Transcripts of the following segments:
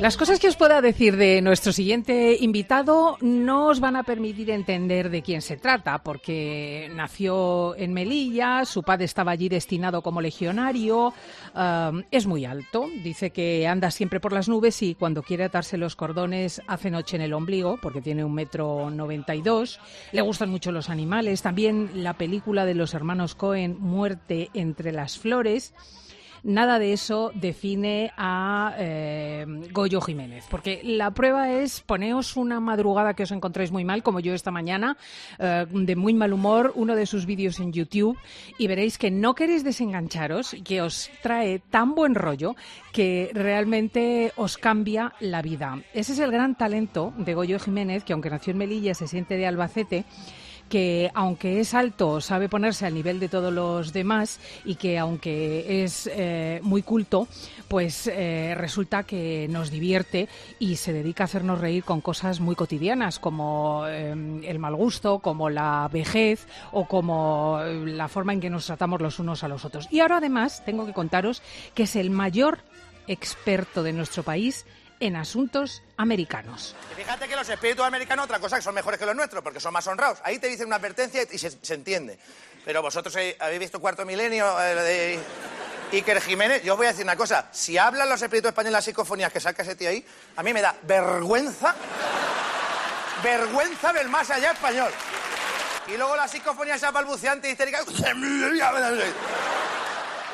Las cosas que os pueda decir de nuestro siguiente invitado no os van a permitir entender de quién se trata, porque nació en Melilla, su padre estaba allí destinado como legionario, um, es muy alto, dice que anda siempre por las nubes y cuando quiere atarse los cordones hace noche en el ombligo, porque tiene un metro noventa y dos, le gustan mucho los animales, también la película de los hermanos Cohen, Muerte entre las flores, nada de eso define a eh, Goyo Jiménez. Porque la prueba es poneos una madrugada que os encontréis muy mal, como yo esta mañana, eh, de muy mal humor, uno de sus vídeos en YouTube, y veréis que no queréis desengancharos, que os trae tan buen rollo que realmente os cambia la vida. Ese es el gran talento de Goyo Jiménez, que aunque nació en Melilla, se siente de Albacete que aunque es alto sabe ponerse al nivel de todos los demás y que aunque es eh, muy culto, pues eh, resulta que nos divierte y se dedica a hacernos reír con cosas muy cotidianas como eh, el mal gusto, como la vejez o como la forma en que nos tratamos los unos a los otros. Y ahora además tengo que contaros que es el mayor experto de nuestro país en asuntos americanos. Fíjate que los espíritus americanos, otra cosa que son mejores que los nuestros, porque son más honrados. Ahí te dicen una advertencia y se, se entiende. Pero vosotros habéis visto Cuarto Milenio eh, de Iker Jiménez. Yo os voy a decir una cosa. Si hablan los espíritus españoles las psicofonías que saca ese tío ahí, a mí me da vergüenza, vergüenza del más allá español. Y luego la psicofonía esa balbuceante y histérica.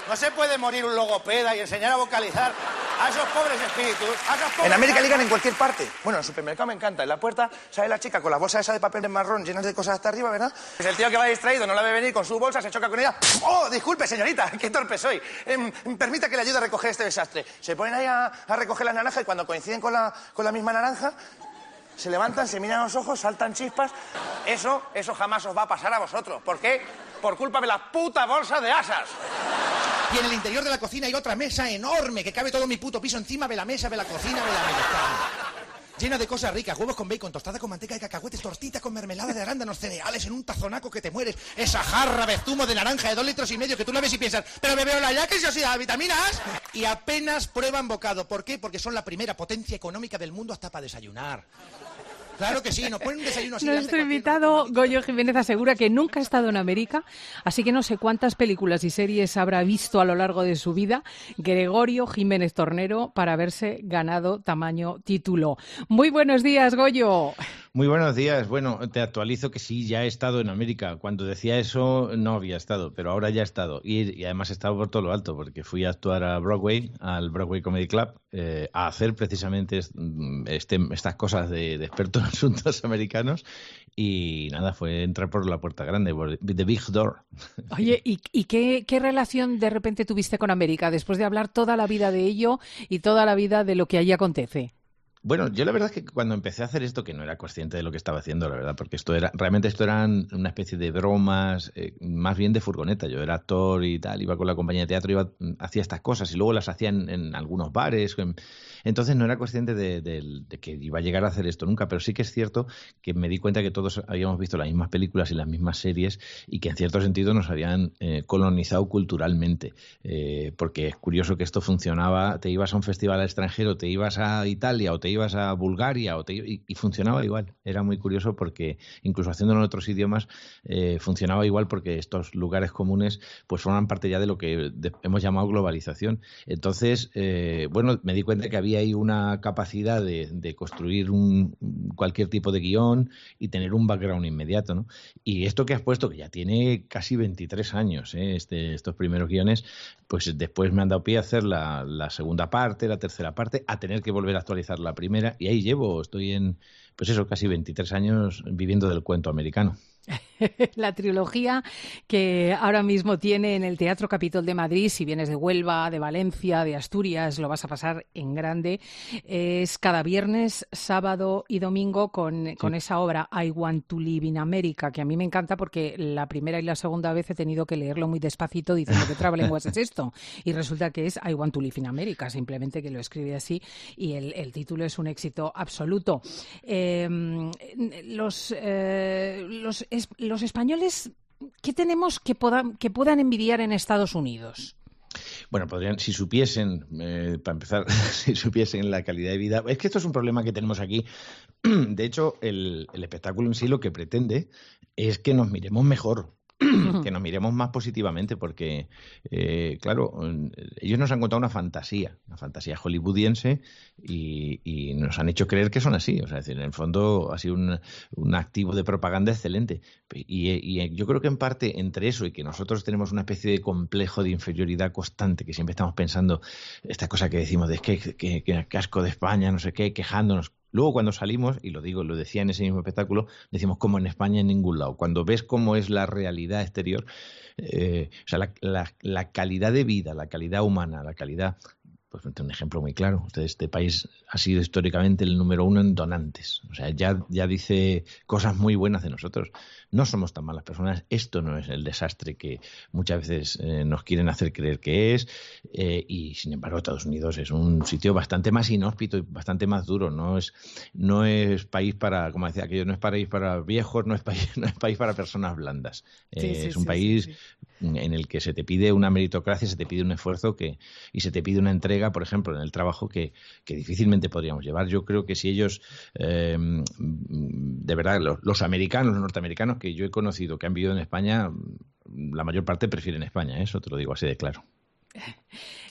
No se puede morir un logopeda y enseñar a vocalizar a esos pobres espíritus. a esos pobres En América ligan en cualquier parte. Bueno, en el supermercado me encanta. En la puerta sale la chica con la bolsa esa de papel de marrón llenas de cosas hasta arriba, ¿verdad? Es el tío que va distraído, no la ve venir con su bolsa, se choca con ella. ¡Oh, disculpe, señorita! ¡Qué torpe soy! Em, permita que le ayude a recoger este desastre. Se ponen ahí a, a recoger las naranjas y cuando coinciden con la, con la misma naranja, se levantan, se miran a los ojos, saltan chispas. Eso, eso jamás os va a pasar a vosotros. ¿Por qué? Por culpa de la puta bolsa de asas. Y en el interior de la cocina hay otra mesa enorme que cabe todo mi puto piso encima de la mesa, de la cocina, de la mesa. Llena de cosas ricas, huevos con bacon, tostada con manteca de cacahuetes, tortitas con mermelada de arándanos, cereales en un tazonaco que te mueres, esa jarra de zumo de naranja de dos litros y medio que tú la ves y piensas, pero me veo la ya que se os da vitaminas. Y apenas prueban bocado. ¿Por qué? Porque son la primera potencia económica del mundo hasta para desayunar. Claro que sí, no ponen un desayuno así. Nuestro invitado Goyo Jiménez asegura que nunca ha estado en América, así que no sé cuántas películas y series habrá visto a lo largo de su vida Gregorio Jiménez Tornero para haberse ganado tamaño título. Muy buenos días, Goyo. Muy buenos días. Bueno, te actualizo que sí, ya he estado en América. Cuando decía eso, no había estado, pero ahora ya he estado. Y, y además he estado por todo lo alto, porque fui a actuar a Broadway, al Broadway Comedy Club, eh, a hacer precisamente est- este, estas cosas de, de experto en asuntos americanos. Y nada, fue entrar por la puerta grande, por the big door. Oye, ¿y, qué relación de repente tuviste con América después de hablar toda la vida de ello y toda la vida de lo que allí acontece? Bueno, yo la verdad es que cuando empecé a hacer esto, que no era consciente de lo que estaba haciendo, la verdad, porque esto era, realmente esto eran una especie de bromas, eh, más bien de furgoneta. Yo era actor y tal, iba con la compañía de teatro, iba, mm, hacía estas cosas y luego las hacía en, algunos bares. en- entonces no era consciente de, que iba a llegar a hacer esto nunca, pero sí que es cierto que me di cuenta que todos habíamos visto las mismas películas y las mismas series y que en cierto sentido nos habían eh, colonizado culturalmente. Eh, porque es curioso que esto funcionaba, te ibas a un festival al extranjero, te ibas a Italia o te ibas a Bulgaria o te, y, y funcionaba igual. Era muy curioso porque incluso haciéndolo en otros idiomas eh, funcionaba igual porque estos lugares comunes pues forman parte ya de lo que hemos llamado globalización. Entonces, eh, bueno, me di cuenta que había ahí una capacidad de, de construir un, cualquier tipo de guion y tener un background inmediato, ¿no? Y esto que has puesto, que ya tiene casi 23 años, ¿eh? este, estos primeros guiones, pues después me han dado pie a hacer la, la segunda parte, la tercera parte, a tener que volver a actualizar la primera, y ahí llevo, estoy en pues eso, casi 23 años viviendo del cuento americano. la trilogía que ahora mismo tiene en el Teatro Capitol de Madrid, si vienes de Huelva, de Valencia, de Asturias, lo vas a pasar en grande. Es cada viernes, sábado y domingo con, con esa obra I Want to Live in America, que a mí me encanta porque la primera y la segunda vez he tenido que leerlo muy despacito diciendo que trabalenguas es esto. Y resulta que es I Want to Live in America, simplemente que lo escribe así y el, el título es un éxito absoluto. Eh, los, eh, los los españoles, ¿qué tenemos que, que puedan envidiar en Estados Unidos? Bueno, podrían, si supiesen, eh, para empezar, si supiesen la calidad de vida. Es que esto es un problema que tenemos aquí. De hecho, el, el espectáculo en sí lo que pretende es que nos miremos mejor. Que nos miremos más positivamente, porque, eh, claro, ellos nos han contado una fantasía, una fantasía hollywoodiense, y, nos han hecho creer que son así. O sea, es decir, en el fondo ha sido un, un activo de propaganda excelente. Y, y yo creo que en parte entre eso y que nosotros tenemos una especie de complejo de inferioridad constante, que siempre estamos pensando esta cosa que decimos de que, que, que casco de España, no sé qué, quejándonos. Luego cuando salimos, y lo digo, lo decía en ese mismo espectáculo, decimos como en España en ningún lado. Cuando ves cómo es la realidad exterior, eh, o sea, la, la, la calidad de vida, la calidad humana, la calidad pues un ejemplo muy claro. Este país ha sido históricamente el número uno en donantes. O sea, ya, ya dice cosas muy buenas de nosotros. No somos tan malas personas. Esto no es el desastre que muchas veces eh, nos quieren hacer creer que es. Eh, y sin embargo, Estados Unidos es un sitio bastante más inhóspito y bastante más duro. No es, no es país para, como decía aquello, no es país para viejos, no es país, no es país para personas blandas. Eh, sí, es un sí, país en el que se te pide una meritocracia, se te pide un esfuerzo que, y se te pide una entrega, por ejemplo, en el trabajo que, que difícilmente podríamos llevar. Yo creo que si ellos, eh, de verdad, los, los americanos, los norteamericanos que yo he conocido, que han vivido en España, la mayor parte prefieren España, ¿eh? eso te lo digo así de claro.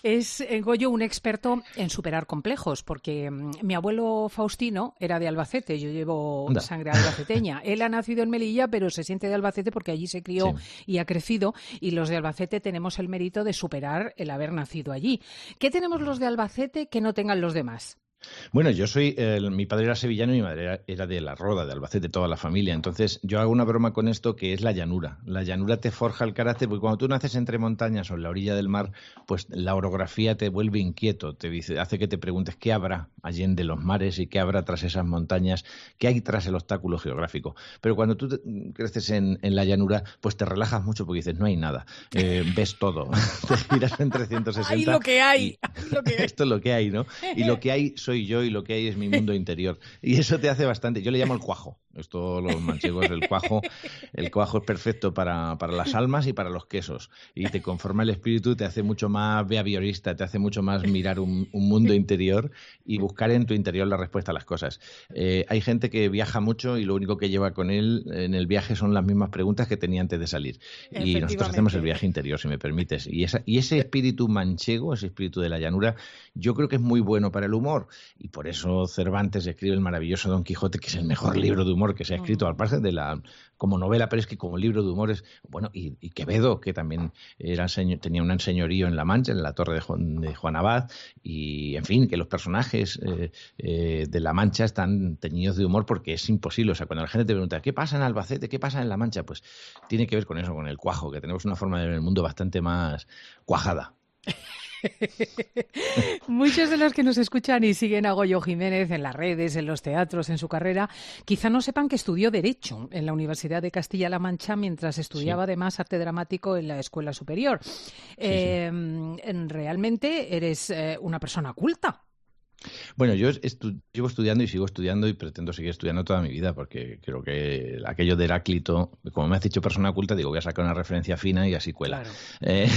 Es eh, Goyo un experto en superar complejos, porque mm, mi abuelo Faustino era de Albacete, yo llevo Anda. sangre albaceteña. Él ha nacido en Melilla, pero se siente de Albacete porque allí se crió y ha crecido, y los de Albacete tenemos el mérito de superar el haber nacido allí. ¿Qué tenemos los de Albacete que no tengan los demás? Bueno, yo soy, el- mi padre era sevillano y mi madre era, era de La Roda, de Albacete, toda la familia. Entonces, yo hago una broma con esto que es la llanura. La llanura te forja el carácter, porque cuando tú naces entre montañas o en la orilla del mar, pues la orografía te vuelve inquieto, te dice, hace que te preguntes qué habrá allende los mares y qué habrá tras esas montañas, qué hay tras el obstáculo geográfico. Pero cuando tú te- creces en, en la llanura, pues te relajas mucho porque dices, no hay nada, Eh, ves todo, te giras en 360. ¡Ay, lo que hay! y- ¡Ay, lo que hay! esto es lo que hay, ¿no? Y lo que hay soy yo y lo que hay es mi mundo interior. Y eso te hace bastante. Yo le llamo el cuajo. Esto los manchegos, el cuajo, el cuajo es perfecto para, para las almas y para los quesos. Y te conforma el espíritu, te hace mucho más behaviorista, te hace mucho más mirar un, un mundo interior y buscar en tu interior la respuesta a las cosas. Eh, hay gente que viaja mucho y lo único que lleva con él en el viaje son las mismas preguntas que tenía antes de salir. Y nosotros hacemos el viaje interior, si me permites. Y, esa, y ese espíritu manchego, ese espíritu de la llanura, yo creo que es muy bueno para el humor. Y por eso Cervantes escribe el maravilloso Don Quijote, que es el mejor libro de humor que se ha escrito, aparte de la como novela, pero es que como libro de humor es bueno. Y, y Quevedo, que también era tenía un señorío en La Mancha, en la torre de Juan, de Juan Abad, y en fin, que los personajes eh, eh, de La Mancha están teñidos de humor porque es imposible. O sea, cuando la gente te pregunta, ¿qué pasa en Albacete? ¿Qué pasa en La Mancha? Pues tiene que ver con eso, con el cuajo, que tenemos una forma de ver el mundo bastante más cuajada. Muchos de los que nos escuchan y siguen a Goyo Jiménez en las redes, en los teatros, en su carrera, quizá no sepan que estudió Derecho en la Universidad de Castilla-La Mancha mientras estudiaba además arte dramático en la Escuela Superior. Eh, realmente eres eh, una persona culta. Bueno, yo estu llevo estudiando y sigo estudiando y pretendo seguir estudiando toda mi vida porque creo que aquello de Heráclito, como me has dicho persona culta, digo, voy a sacar una referencia fina y así cuela. Claro. Eh,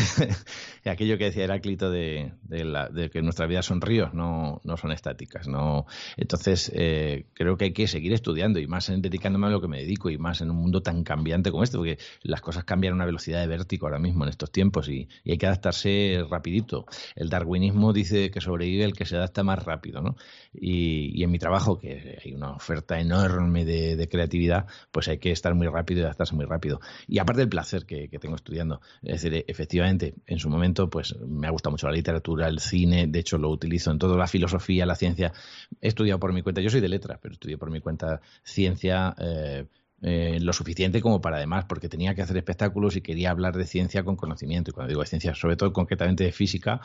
aquello que decía Heráclito de, de, la- de que nuestras vidas son ríos, no, no son estáticas. No. Entonces, eh, creo que hay que seguir estudiando y más en dedicándome a lo que me dedico y más en un mundo tan cambiante como este, porque las cosas cambian a una velocidad de vértigo ahora mismo en estos tiempos y, y hay que adaptarse rapidito. El darwinismo dice que sobrevive el que se adapta más rápido, ¿no? Y, en mi trabajo, que hay una oferta enorme de, creatividad, pues hay que estar muy rápido y adaptarse muy rápido. Y aparte del placer que, tengo estudiando, es decir, efectivamente, en su momento, pues me ha gustado mucho la literatura, el cine, de hecho lo utilizo en toda la filosofía, la ciencia. He estudiado por mi cuenta, yo soy de letras, pero estudié por mi cuenta ciencia. Eh, eh, lo suficiente como para además, porque tenía que hacer espectáculos y quería hablar de ciencia con conocimiento. Y cuando digo de ciencia, sobre todo concretamente de física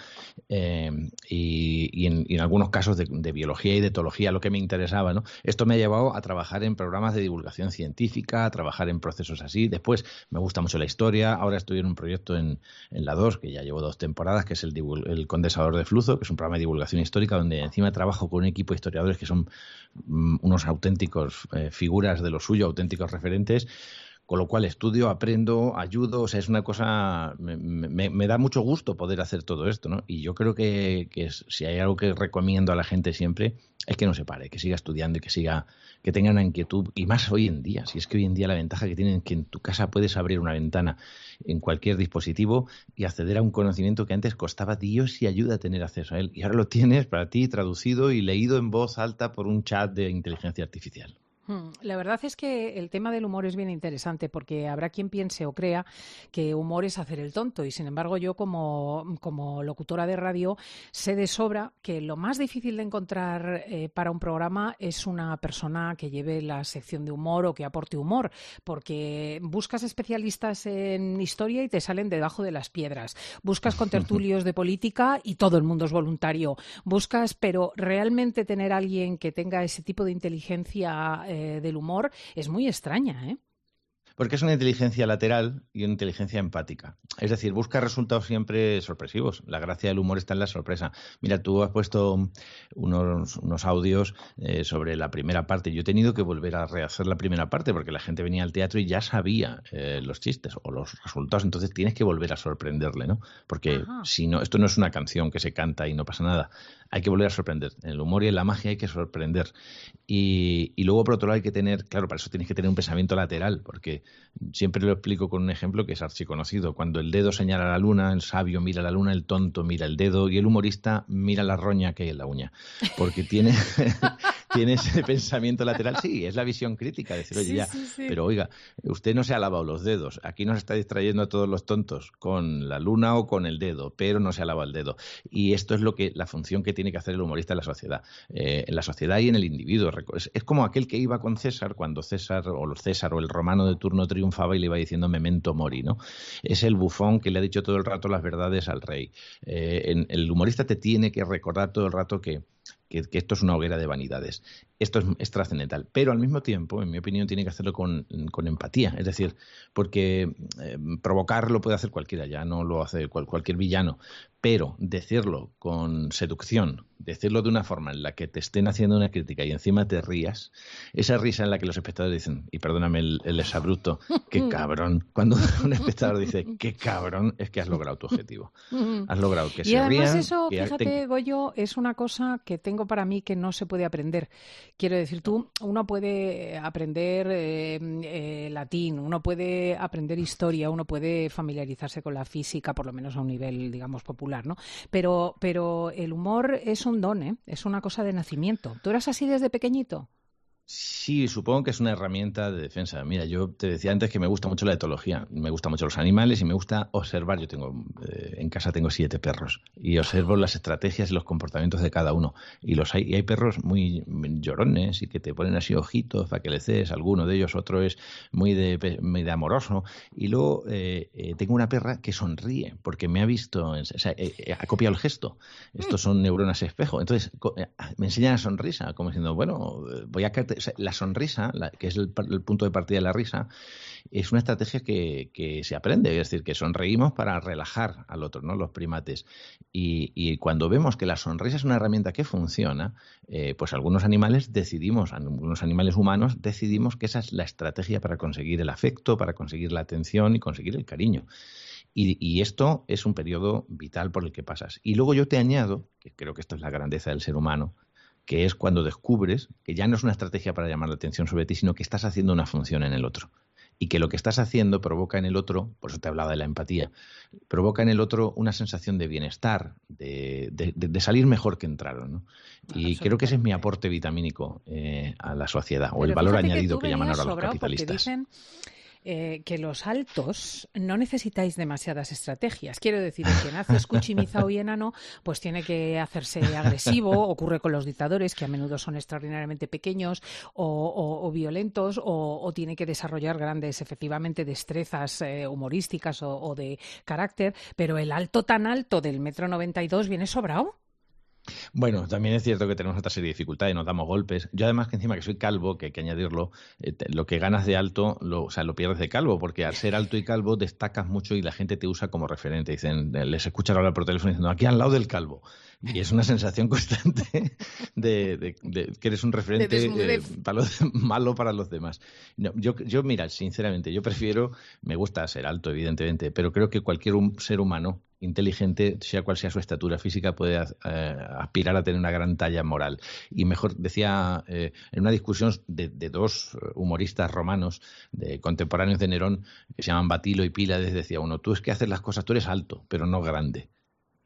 eh, y, en, algunos casos de, biología y de etología, lo que me interesaba. ¿no? Esto me ha llevado a trabajar en programas de divulgación científica, a trabajar en procesos así. Después me gusta mucho la historia. Ahora estoy en un proyecto en, la 2, que ya llevo dos temporadas, que es el, el Condensador de Flujo, que es un programa de divulgación histórica donde encima trabajo con un equipo de historiadores que son mm, unos auténticos eh, figuras de lo suyo, auténticos referentes, con lo cual estudio, aprendo, ayudo, o sea, es una cosa, me, da mucho gusto poder hacer todo esto, ¿no? Y yo creo que, si hay algo que recomiendo a la gente siempre, es que no se pare, que siga estudiando y que siga, que tenga una inquietud, y más hoy en día, si es que hoy en día la ventaja que tienen es que en tu casa puedes abrir una ventana en cualquier dispositivo y acceder a un conocimiento que antes costaba Dios y ayuda a tener acceso a él. Y ahora lo tienes para ti traducido y leído en voz alta por un chat de inteligencia artificial. Hmm, la verdad es que el tema del humor es bien interesante porque habrá quien piense o crea que humor es hacer el tonto y sin embargo yo como, como locutora de radio sé de sobra que lo más difícil de encontrar eh, para un programa es una persona que lleve la sección de humor o que aporte humor porque buscas especialistas en historia y te salen debajo de las piedras, buscas con tertulios de política y todo el mundo es voluntario, buscas pero realmente tener a alguien que tenga ese tipo de inteligencia eh, del humor es muy extraña, ¿eh? Porque es una inteligencia lateral y una inteligencia empática. Es decir, busca resultados siempre sorpresivos. La gracia del humor está en la sorpresa. Mira, tú has puesto unos, audios eh, sobre la primera parte. Yo he tenido que volver a rehacer la primera parte porque la gente venía al teatro y ya sabía eh, los chistes o los resultados. Entonces tienes que volver a sorprenderle, ¿no? Porque si no, esto no es una canción que se canta y no pasa nada. Hay que volver a sorprender. En el humor y en la magia hay que sorprender. Y, y luego, por otro lado, hay que tener, claro, para eso tienes que tener un pensamiento lateral, porque siempre lo explico con un ejemplo que es archiconocido. Cuando el dedo señala la luna, el sabio mira la luna, el tonto mira el dedo y el humorista mira la roña que hay en la uña. Porque tiene, tiene ese pensamiento lateral. Sí, es la visión crítica, decir, oye, ya, pero oiga, usted no se ha lavado los dedos. Aquí nos está distrayendo a todos los tontos con la luna o con el dedo, pero no se ha lavado el dedo. Y esto es lo que la función que tiene que hacer el humorista en la sociedad, eh, en la sociedad y en el individuo. Es, es, como aquel que iba con César cuando César o los César o el romano de turno triunfaba y le iba diciendo memento mori, ¿no? Es el bufón que le ha dicho todo el rato las verdades al rey. Eh, el humorista te tiene que recordar todo el rato que que, esto es una hoguera de vanidades. Esto es, trascendental, pero al mismo tiempo, en mi opinión, tiene que hacerlo con, empatía, es decir, porque eh, provocarlo puede hacer cualquiera, ya no lo hace cualquier villano, pero decirlo con seducción, decirlo de una forma en la que te estén haciendo una crítica y encima te rías, esa risa en la que los espectadores dicen, y perdóname el, el exabrupto, qué cabrón, cuando un espectador dice, qué cabrón, es que has logrado tu objetivo. Has logrado que y además eso, fíjate, Goyo, es una cosa que tengo para mí que no se puede aprender. Quiero decir, tú, uno puede aprender eh, eh, latín, uno puede aprender historia, uno puede familiarizarse con la física, por lo menos a un nivel, digamos, popular, ¿no? Pero, pero el humor es un don, ¿eh? Es una cosa de nacimiento. ¿Tú eras así desde pequeñito? Sí, supongo que es una herramienta de defensa. Mira, yo te decía antes que me gusta mucho la etología, me gustan mucho los animales y me gusta observar. Yo tengo eh, en casa tengo siete perros y observo las estrategias y los comportamientos de cada uno. Y los hay, y hay perros muy llorones y que te ponen así ojitos para que le cedes. Alguno de ellos, otro es muy de, muy de amoroso. Y luego eh, eh, tengo una perra que sonríe porque me ha visto, o sea, ha copiado el gesto. Estos son neuronas espejo. Entonces me enseña la sonrisa, como diciendo, bueno, voy a la sonrisa, que es el, punto de partida de la risa, es una estrategia que, se aprende, es decir, que sonreímos para relajar al otro, ¿no? Los primates. Y, cuando vemos que la sonrisa es una herramienta que funciona, eh, pues algunos animales decidimos, algunos animales humanos decidimos que esa es la estrategia para conseguir el afecto, para conseguir la atención y conseguir el cariño. y, esto es un periodo vital por el que pasas. Y luego yo te añado, que creo que esto es la grandeza del ser humano, que es cuando descubres que ya no es una estrategia para llamar la atención sobre ti, sino que estás haciendo una función en el otro. y que lo que estás haciendo provoca en el otro, por eso te hablaba de la empatía, provoca en el otro una sensación de bienestar, de, de- de- salir mejor que entraron. ¿no? Y creo que ese es mi aporte vitamínico eh, a la sociedad, o el valor que añadido que, llaman ahora los capitalistas. dicen eh, que los altos no necesitáis demasiadas estrategias. Quiero decir, el que nace escuchimizado y enano, pues tiene que hacerse agresivo. Ocurre con los dictadores, que a menudo son extraordinariamente pequeños o, violentos, o, tiene que desarrollar grandes, efectivamente, destrezas eh, humorísticas o, o de carácter. Pero el alto tan alto del metro noventa y dos viene sobrado. Bueno, también es cierto que tenemos otra serie de dificultades, nos damos golpes. Yo además que encima que soy calvo, que hay que añadirlo, eh, te- lo que ganas de alto, lo, o sea, lo pierdes de calvo, porque al ser alto y calvo destacas mucho y la gente te usa como referente. Dicen, eh, les escuchan hablar por teléfono diciendo, aquí al lado del calvo. Y es una sensación constante de, de- de que eres un referente eh, desnudez. para los- malo para los demás. No, yo, yo, mira, sinceramente, yo prefiero, me gusta ser alto, evidentemente, pero creo que cualquier ser humano inteligente, sea cual sea su estatura física, puede eh, aspirar a tener una gran talla moral. Y mejor, decía, eh, en una discusión de, de dos humoristas romanos, de contemporáneos de Nerón, que se llaman Batilo y Pílades, decía uno, tú es que haces las cosas, tú eres alto, pero no grande.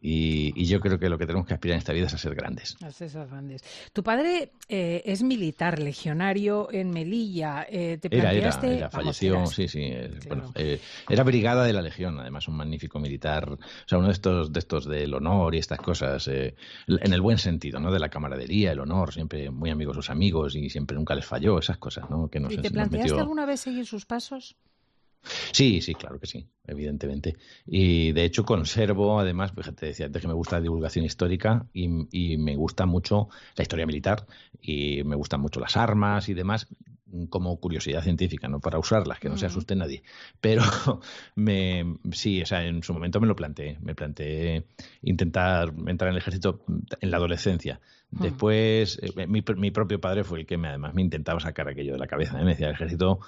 Y, y yo creo que lo que tenemos que aspirar en esta vida es a ser grandes. Las esas grandes. Tu padre eh, es militar, legionario en Melilla. Eh, ¿Te Era, era, era, falleció, sí, sí. eh, Claro. Bueno, eh, era brigada de la Legión, además un magnífico militar, o sea, uno de estos, de estos del honor y estas cosas, eh, en el buen sentido, ¿no? De la camaradería, el honor, siempre muy amigos sus amigos y siempre nunca les falló, esas cosas, ¿no? Que nos, ¿Y te planteaste metió- alguna vez seguir sus pasos? Sí, sí, claro que sí, evidentemente. Y de hecho conservo, además, fíjate, decía antes que me gusta la divulgación histórica y, y me gusta mucho la historia militar y me gustan mucho las armas y demás como curiosidad científica, no para usarlas, que no se asuste nadie. Pero me, sí, o sea, en su momento me lo planteé, me planteé intentar entrar en el ejército en la adolescencia. Después, eh, mi, mi propio padre fue el que me, además me intentaba sacar aquello de la cabeza. ¿eh? Me decía, el ejército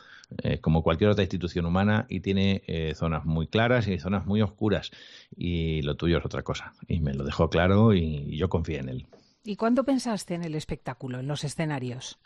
eh, como cualquier otra institución humana y tiene eh, zonas muy claras y zonas muy oscuras y lo tuyo es otra cosa. Y me lo dejó claro y yo confié en él. ¿Y cuándo pensaste en el espectáculo, en los escenarios?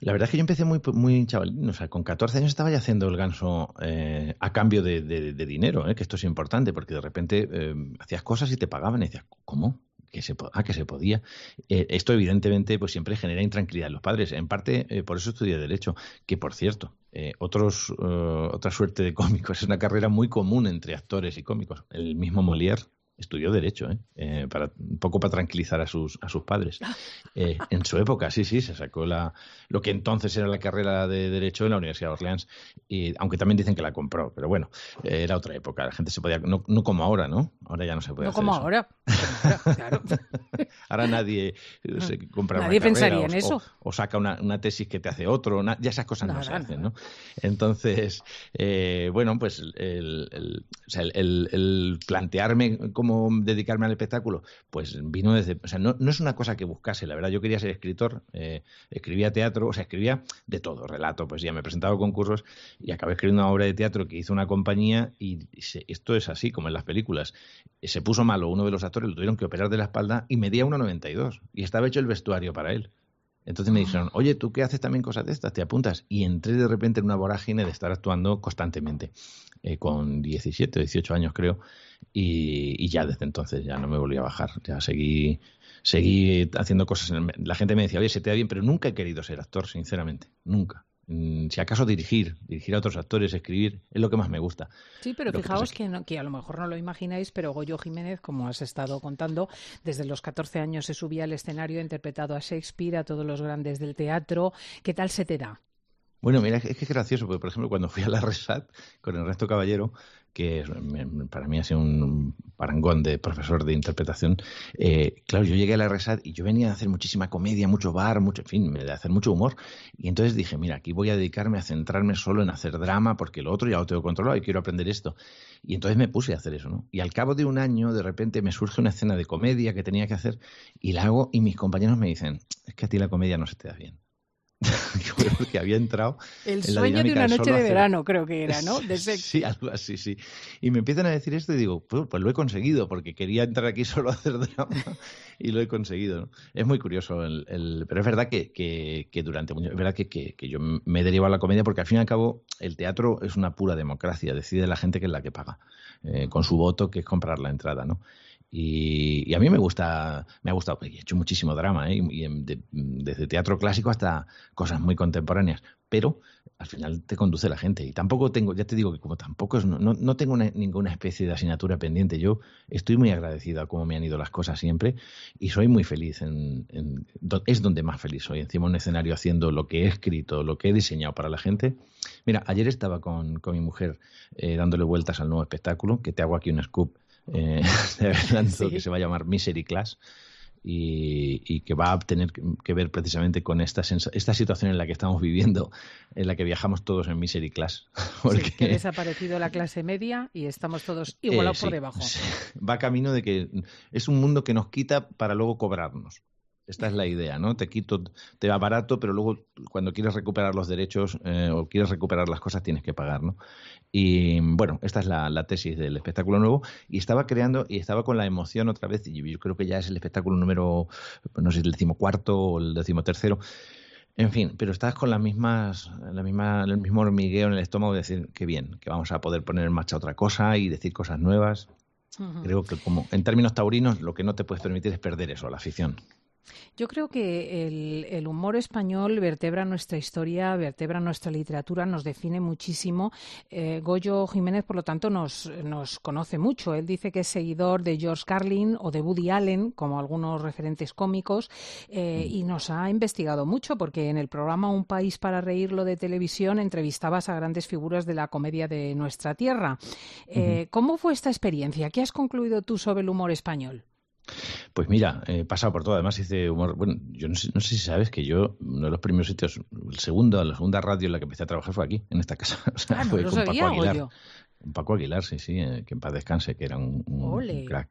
La verdad es que yo empecé muy, muy chavalín, o sea, con 14 años estaba ya haciendo el ganso eh, a cambio de, de- de dinero, eh, que esto es importante, porque de repente eh, hacías cosas y te pagaban y decías, ¿cómo? Que se, ah, que se podía. Eh, esto evidentemente pues siempre genera intranquilidad en los padres. En parte eh, por eso estudié Derecho, que por cierto, eh, otros, otra suerte de cómicos, es una carrera muy común entre actores y cómicos. El mismo Molière estudió Derecho, ¿eh? Eh, para, un poco para tranquilizar a sus, a sus padres. Eh, en su época, sí, sí, se sacó la, lo que entonces era la carrera de Derecho en la Universidad de Orleans, y, aunque también dicen que la compró, pero bueno, eh, era otra época, la gente se podía, no, no como ahora, ¿no? Ahora ya no se puede No hacer como eso. ahora. Claro. Ahora nadie eh, se compra Nadie una carrera pensaría o- en eso. O, o saca una, una tesis que te hace otro, na- ya esas cosas no se hacen, ¿no? Entonces, eh, bueno, pues el, o el- el- el plantearme cómo dedicarme al espectáculo, pues vino desde, o sea, no, no es una cosa que buscase, la verdad, yo quería ser escritor, eh, escribía teatro, o sea, escribía de todo, relato, pues ya me he presentado a concursos y acabé escribiendo una obra de teatro que hizo una compañía y se- esto es así, como en las películas. Se puso malo uno de los actores, lo tuvieron que operar de la espalda y medía 1,92 y estaba hecho el vestuario para él. Entonces me dijeron, oye, ¿tú qué haces también cosas de estas? ¿Te apuntas? Y entré de repente en una vorágine de estar actuando constantemente, eh, con 17, 18 años creo, y, y ya desde entonces ya no me volví a bajar, ya seguí, seguí haciendo cosas. en el- la gente me decía, oye, se te da bien, pero nunca he querido ser actor, sinceramente, nunca. Mm, Si acaso dirigir, dirigir a otros actores, escribir, es lo que más me gusta. Sí, pero Lo fijaos que, no- que a lo mejor no lo imagináis, pero Goyo Jiménez, como has estado contando, desde los 14 años se subía al escenario, ha interpretado a Shakespeare, a todos los grandes del teatro. ¿Qué tal se te da? Bueno, mira, es que es gracioso, porque por ejemplo, cuando fui a la Resat con Ernesto Caballero, que para mí ha sido un parangón de profesor de interpretación, eh, claro, yo llegué a la Resat y yo venía a hacer muchísima comedia, mucho bar, mucho, en fin, de hacer mucho humor. Y entonces dije, mira, aquí voy a dedicarme a centrarme solo en hacer drama, porque lo otro ya lo tengo controlado y quiero aprender esto. Y entonces me puse a hacer eso, ¿no? Y al cabo de un año, de repente me surge una escena de comedia que tenía que hacer y la hago y mis compañeros me dicen, es que a ti la comedia no se te da bien. porque había entrado. El en la sueño de una noche de hacer- verano, creo que era, ¿no? De sexo. Sí, algo así, sí. Y me empiezan a decir esto y digo, pues, pues lo he conseguido, porque quería entrar aquí solo a hacer drama y lo he conseguido. ¿no? Es muy curioso, el, el- pero es verdad que, que- que durante mucho, es verdad que, que- que yo me he derivado a la comedia porque al fin y al cabo el teatro es una pura democracia, decide la gente que es la que paga, eh, con su voto, que es comprar la entrada, ¿no? Y, a mí me gusta, me ha gustado, he hecho muchísimo drama, ¿eh? y, de- desde teatro clásico hasta cosas muy contemporáneas, pero al final te conduce la gente. Y tampoco tengo, ya te digo que como tampoco es, no, tengo una- ninguna especie de asignatura pendiente, yo estoy muy agradecido a cómo me han ido las cosas siempre y soy muy feliz, en, es donde más feliz soy, encima un escenario haciendo lo que he escrito, lo que he diseñado para la gente. Mira, ayer estaba con, con mi mujer eh, dándole vueltas al nuevo espectáculo, que te hago aquí un scoop eh, de Sí. que se va a llamar Misery Class y, y que va a tener que ver precisamente con esta, esta situación en la que estamos viviendo, en la que viajamos todos en Misery Class. Sí, Porque, que ha desaparecido la clase media y estamos todos igualados eh, por sí, debajo. sí. Va camino de que es un mundo que nos quita para luego cobrarnos. Esta es la idea, ¿no? Te quito, te va barato, pero luego cuando quieres recuperar los derechos eh, o quieres recuperar las cosas tienes que pagar, ¿no? Y bueno, esta es la, la tesis del espectáculo nuevo y estaba creando y estaba con la emoción otra vez y yo creo que ya es el espectáculo número, no sé, el decimocuarto o el decimotercero. En fin, pero estás con las mismas, la misma, el mismo hormigueo en el estómago de decir que bien, que vamos a poder poner en marcha otra cosa y decir cosas nuevas. Creo que como en términos taurinos lo que no te puedes permitir es perder eso, la afición. Yo creo que el, el humor español vertebra nuestra historia, vertebra nuestra literatura, nos define muchísimo. Eh, Goyo Jiménez, por lo tanto, nos, nos conoce mucho. Él dice que es seguidor de George Carlin o de Woody Allen, como algunos referentes cómicos, eh, y nos ha investigado mucho porque en el programa Un País para Reírlo de televisión entrevistabas a grandes figuras de la comedia de nuestra tierra. Eh, ¿Cómo fue esta experiencia? ¿Qué has concluido tú sobre el humor español? Pues mira, he pasado por todo. Además hice humor. Bueno, yo no sé, no sé si sabes que yo, uno de los primeros sitios, el segundo, la segunda radio en la que empecé a trabajar fue aquí, en esta casa. O sea, Ah, no fue con sabía, Paco Aguilar. Con Paco Aguilar, sí, sí, eh, que en paz descanse, que era un, un crack.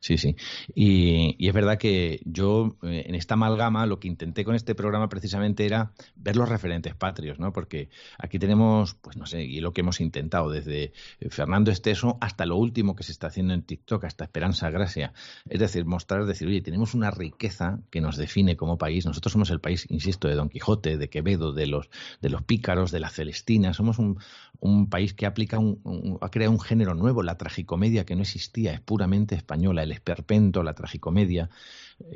Sí, sí. Y, es verdad que yo, eh, en esta amalgama, lo que intenté con este programa precisamente era ver los referentes patrios, ¿no? Porque aquí tenemos, pues no sé, y lo que hemos intentado, desde eh, Fernando Esteso hasta lo último que se está haciendo en TikTok, hasta Esperanza Gracia. Es decir, mostrar, decir, oye, tenemos una riqueza que nos define como país. Nosotros somos el país, insisto, de Don Quijote, de Quevedo, de los, de los pícaros, de la Celestina. Somos un, un país que aplica un, un- ha creado un género nuevo, la tragicomedia que no existía, es puramente española, el esperpento, la tragicomedia.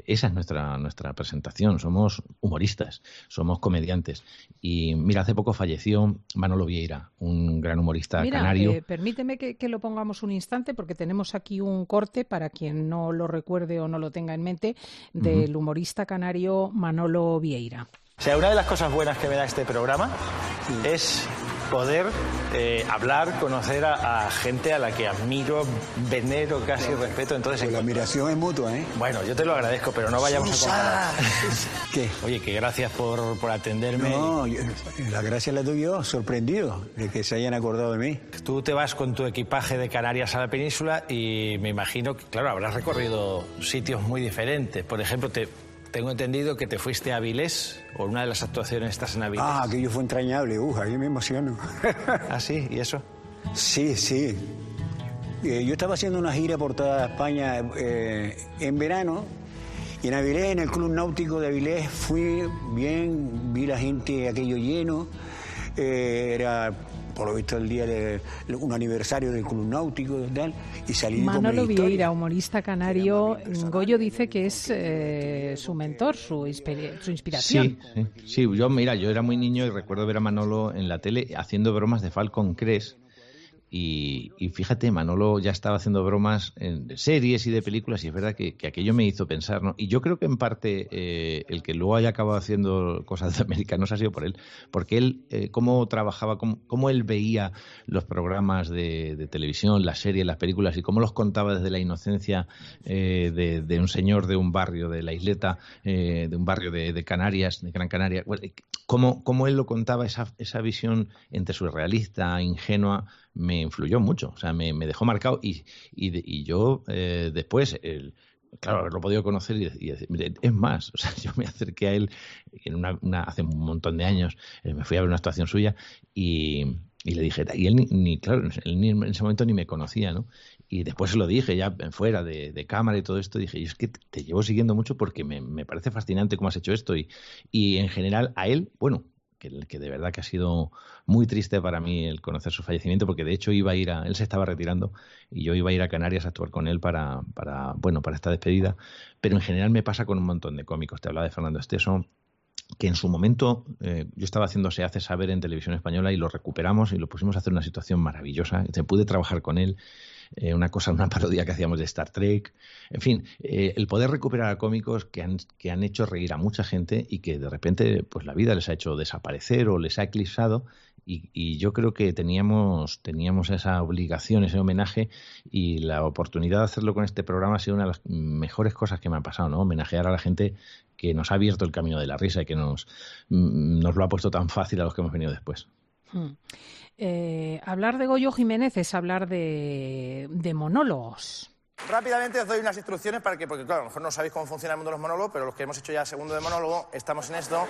Esa es nuestra, nuestra presentación. Somos humoristas, somos comediantes. Y mira, hace poco falleció Manolo Vieira, un gran humorista Mira, canario. eh, permíteme que, que lo pongamos un instante porque tenemos aquí un corte para quien no lo recuerde o no lo tenga en mente del humorista canario Manolo Vieira. O sea, una de las cosas buenas que me da este programa es poder eh, hablar, conocer a, a gente a la que admiro, venero, casi respeto. Entonces, Pues la admiración es mutua, ¿eh? bueno, yo te lo agradezco, pero no vayamos a comparar. ¿Qué? Oye, que gracias por, por atenderme. No, yo- la gracia la tuve yo, sorprendido de que se hayan acordado de mí. Tú te vas con tu equipaje de Canarias a la península y me imagino que, claro, habrás recorrido sitios muy diferentes. Por ejemplo, te, tengo entendido que te fuiste a Avilés por una de las actuaciones estas en Avilés. Ah, aquello fue entrañable, uh, ahí me emociono. ¿Ah, sí? ¿Y eso? sí, sí. Eh, yo estaba haciendo una gira por toda España eh, en verano y en Avilés, en el Club Náutico de Avilés, fui bien, vi la gente aquello lleno. Eh, era, por lo visto, el día de un aniversario del Club Náutico y tal, y salí con Manolo. Vieira, humorista canario, Goyo dice que es eh, su mentor, su, inspi- su inspiración. Sí, sí, sí, yo mira, yo era muy niño y recuerdo ver a Manolo en la tele haciendo bromas de Falcon Crest. Y, fíjate, Manolo ya estaba haciendo bromas en series y de películas y es verdad que, que aquello me hizo pensar, ¿no? Y yo creo que en parte eh, el que luego haya acabado haciendo cosas de americanos ha sido por él, porque él, eh, cómo trabajaba, cómo, cómo él veía los programas de, televisión, las series, las películas y cómo los contaba desde la inocencia eh, de, de un señor de un barrio de la isleta, eh, de un barrio de, Canarias, de Gran Canaria, Bueno, cómo, cómo él lo contaba, esa, esa visión entre surrealista, ingenua, me influyó mucho, o sea, me, me dejó marcado y, y, y yo eh, después, el- claro, haberlo podido conocer y, y es más, o sea, yo me acerqué a él en una, una- hace un montón de años, eh, me fui a ver una actuación suya y, y le dije, y él ni, ni, claro, él ni en ese momento ni me conocía, ¿no? Y después se lo dije, ya fuera de, de cámara y todo esto, dije, y es que te llevo siguiendo mucho porque me, me parece fascinante cómo has hecho esto y, y en general a él, bueno, que, que de verdad que ha sido muy triste para mí el conocer su fallecimiento, porque de hecho iba a ir a, él se estaba retirando y yo iba a ir a Canarias a actuar con él para, para bueno, para esta despedida, pero en general me pasa con un montón de cómicos. Te hablaba de Fernando Esteso, que en su momento eh, yo estaba haciendo Se hace saber en televisión española y lo recuperamos y lo pusimos a hacer una situación maravillosa. Se pude trabajar con él, eh, una cosa, una parodia que hacíamos de Star Trek. En fin, eh, el poder recuperar a cómicos que han, que han hecho reír a mucha gente y que de repente pues la vida les ha hecho desaparecer o les ha eclipsado. Y, yo creo que teníamos, teníamos esa obligación, ese homenaje y la oportunidad de hacerlo con este programa ha sido una de las mejores cosas que me ha pasado, ¿no? Homenajear a la gente que nos ha abierto el camino de la risa y que nos, mm, nos lo ha puesto tan fácil a los que hemos venido después. Hmm. Eh, hablar de Goyo Jiménez es hablar de, monólogos. Rápidamente os doy unas instrucciones para que, porque claro, a lo mejor no sabéis cómo funciona el mundo de los monólogos, pero los que hemos hecho ya segundo de monólogo, estamos en esto.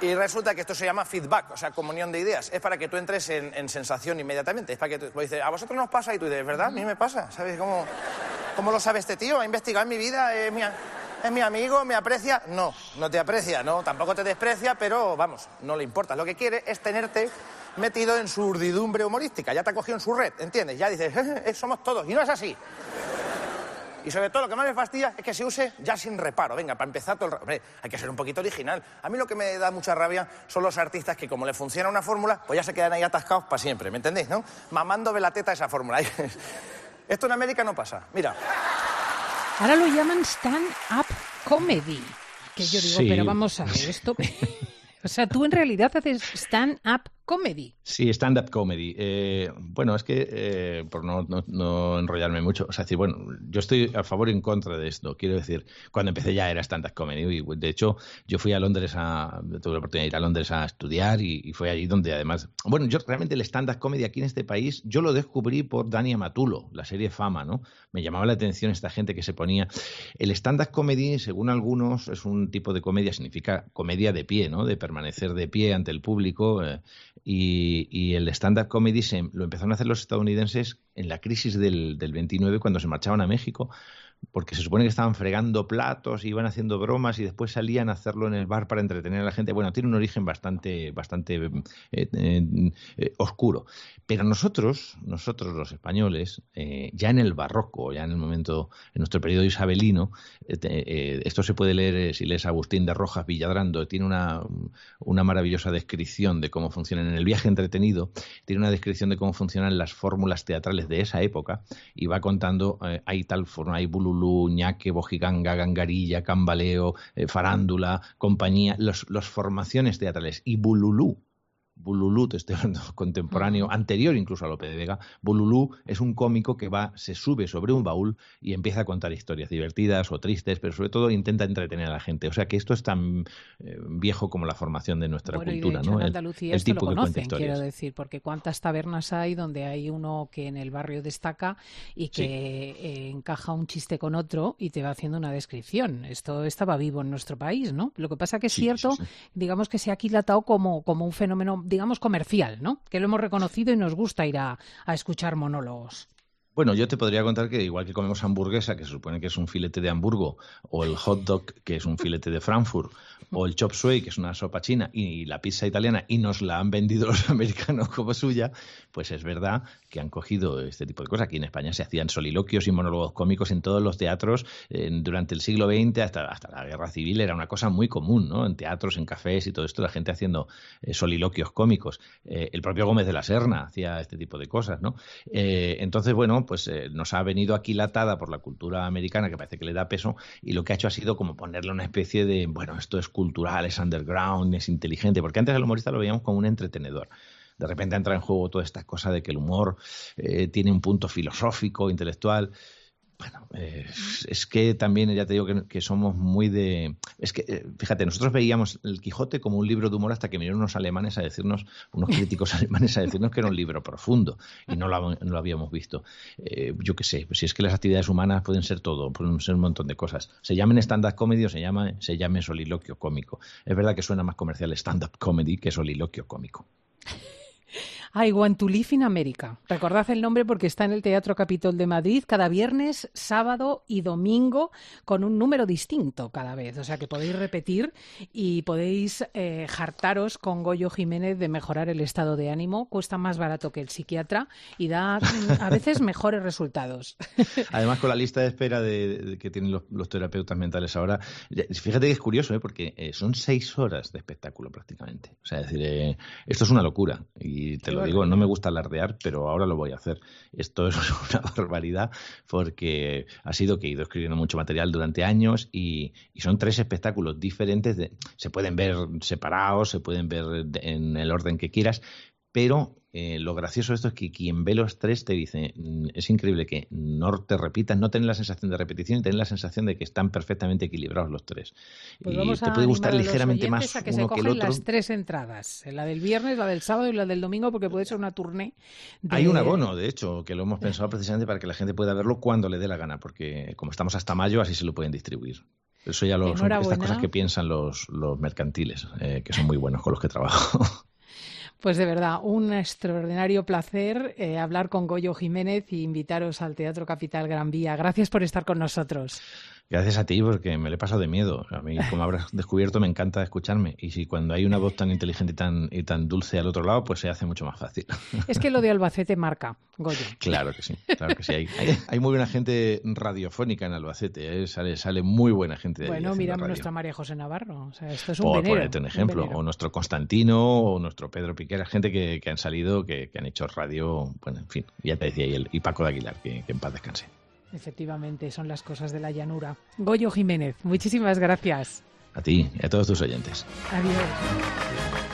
Y resulta que esto se llama feedback, o sea, comunión de ideas. Es para que tú entres en, en sensación inmediatamente. Es para que tú pues dices, a vosotros nos pasa y tú dices, ¿verdad? A mí me pasa. ¿Sabes cómo, cómo lo sabe este tío? Ha investigado en mi vida, es mi, a- es mi amigo, me aprecia. No, no te aprecia, no, tampoco te desprecia, pero vamos, no le importa. Lo que quiere es tenerte metido en su urdidumbre humorística. Ya te ha cogido en su red, ¿entiendes? Ya dices, "Eh, somos todos. Y no es así. Y sobre todo lo que más me fastidia es que se use ya sin reparo. Venga, para empezar todo el... Hombre, hay que ser un poquito original. A mí lo que me da mucha rabia son los artistas que como le funciona una fórmula, pues ya se quedan ahí atascados para siempre, ¿me entendéis, no? Mamando de la teta esa fórmula. Esto en América no pasa. Mira, Ahora lo llaman stand-up comedy. Que yo digo, Sí. pero vamos a ver esto. o sea, tú en realidad haces stand-up comedy. Sí, stand-up comedy. Eh, bueno, es que, eh, por no, enrollarme mucho, o sea, decir, bueno, yo estoy a favor y en contra de esto. Quiero decir, cuando empecé ya era stand-up comedy. Y, de hecho, yo fui a Londres a. Tuve la oportunidad de ir a Londres a estudiar y, y fue allí donde además. Bueno, yo realmente el stand-up comedy aquí en este país, yo lo descubrí por Dani Amatulo, la serie Fama, ¿no? Me llamaba la atención esta gente que se ponía. El stand-up comedy, según algunos, es un tipo de comedia, significa comedia de pie, ¿no? De permanecer de pie ante el público. eh, y, y el stand-up comedy se, lo empezaron a hacer los estadounidenses en la crisis del, del 29 cuando se marchaban a México, porque se supone que estaban fregando platos, iban haciendo bromas y después salían a hacerlo en el bar para entretener a la gente. Bueno, tiene un origen bastante, bastante eh, eh, eh, oscuro. Pero nosotros, nosotros los españoles, ya en el barroco, ya en el momento, en nuestro periodo isabelino, esto se puede leer si lees Agustín de Rojas Villadrando, tiene una, una maravillosa descripción de cómo funcionan en el viaje entretenido, tiene una descripción de cómo funcionan las fórmulas teatrales de esa época y va contando, hay tal forma, hay bululú, ñaque, bojiganga, gangarilla, cambaleo, eh, farándula, compañía, los, los formaciones teatrales y bululú. Bululú, te estoy hablando contemporáneo, anterior incluso a Lope de Vega, Bululú es un cómico que va, se sube sobre un baúl y empieza a contar historias divertidas o tristes, pero sobre todo intenta entretener a la gente. O sea que esto es tan eh, viejo como la formación de nuestra Bueno, y de cultura, hecho ¿no? en El- Andalucía el esto lo tipo que cuenta conocen, historias. quiero decir, porque cuántas tabernas hay donde hay uno que en el barrio destaca y que eh, encaja un chiste con otro y te va haciendo una descripción. Esto estaba vivo en nuestro país, ¿no? Lo que pasa que es Sí, cierto, sí, digamos que se ha aquilatado como, como un fenómeno, digamos, comercial, ¿no? Que lo hemos reconocido y nos gusta ir a, escuchar monólogos. Bueno, yo te podría contar que igual que comemos hamburguesa, que se supone que es un filete de Hamburgo, o el hot dog, que es un filete de Frankfurt, o el chop suey, que es una sopa china, y la pizza italiana, y nos la han vendido los americanos como suya, pues es verdad que han cogido este tipo de cosas. Aquí en España se hacían soliloquios y monólogos cómicos en todos los teatros durante el siglo XX hasta, hasta la Guerra Civil. Era una cosa muy común, ¿no? En teatros, en cafés y todo esto, la gente haciendo eh, soliloquios cómicos. Eh, el propio Gómez de la Serna hacía este tipo de cosas, ¿no? Eh, entonces, bueno, pues nos ha venido aquilatada por la cultura americana, que parece que le da peso, y lo que ha hecho ha sido como ponerle una especie de, bueno, esto es cultural, es underground, es inteligente, porque antes al humorista lo veíamos como un entretenedor. De repente entra en juego toda esta cosa de que el humor eh, tiene un punto filosófico, intelectual. Bueno, eh, es que también ya te digo que, somos muy de... Es que, eh, fíjate, nosotros veíamos El Quijote como un libro de humor hasta que vinieron unos alemanes a decirnos, unos críticos alemanes a decirnos que era un libro profundo y no lo, no lo habíamos visto. Yo qué sé, si es que las actividades humanas pueden ser todo, pueden ser un montón de cosas. Se llamen stand-up comedy o se llame, se llame soliloquio cómico. Es verdad que suena más comercial stand-up comedy que soliloquio cómico. I Want to in America. Recordad el nombre porque está en el Teatro Capitol de Madrid cada viernes, sábado y domingo con un número distinto cada vez. O sea que podéis repetir y podéis eh, jartaros con Goyo Jiménez de mejorar el estado de ánimo. Cuesta más barato que el psiquiatra y da mm, a veces mejores resultados. Además, con la lista de espera de, que tienen los, los, terapeutas mentales ahora, fíjate que es curioso, ¿eh? porque eh, son seis horas de espectáculo prácticamente. O sea, es decir, eh, esto es una locura y te lo digo, no me gusta alardear, pero ahora lo voy a hacer. Esto es una barbaridad porque ha sido que he ido escribiendo mucho material durante años y, y son tres espectáculos diferentes. Se pueden ver separados, se pueden ver en el orden que quieras, pero eh, lo gracioso de esto es que quien ve los tres te dice, mm, es increíble que no te repitas, no tener la sensación de repetición y tener la sensación de que están perfectamente equilibrados los tres. Pues y te puede gustar ligeramente más a que uno se que el otro. las tres entradas, la del viernes, la del sábado y la del domingo, porque puede ser una tournée. De... Hay un abono, de hecho, que lo hemos pensado precisamente para que la gente pueda verlo cuando le dé la gana, porque como estamos hasta mayo, así se lo pueden distribuir. Eso ya lo, son estas cosas que piensan los, los mercantiles, eh, que son muy buenos con los que trabajo. Pues de verdad, un extraordinario placer eh, hablar con Goyo Jiménez y invitaros al Teatro Capital Gran Vía. Gracias por estar con nosotros. Gracias a ti, porque me lo he pasado de miedo. A mí, como habrás descubierto, me encanta escucharme. Y si cuando hay una voz tan inteligente y tan, y tan dulce al otro lado, pues se hace mucho más fácil. Es que lo de Albacete marca, Goyo. Claro que sí, claro que sí. Hay, hay, hay muy buena gente radiofónica en Albacete, ¿eh? sale, sale muy buena gente de Bueno, miramos nuestra María José Navarro. O sea, esto es un Por venero, ponerte un ejemplo. Un o nuestro Constantino, o nuestro Pedro Piquera, gente que, que han salido, que, que, han hecho radio, bueno, en fin, ya te decía, y, el, y Paco de Aguilar, que, que en paz descanse. Efectivamente, son las cosas de la llanura. Goyo Jiménez, muchísimas gracias. A ti y a todos tus oyentes. Adiós.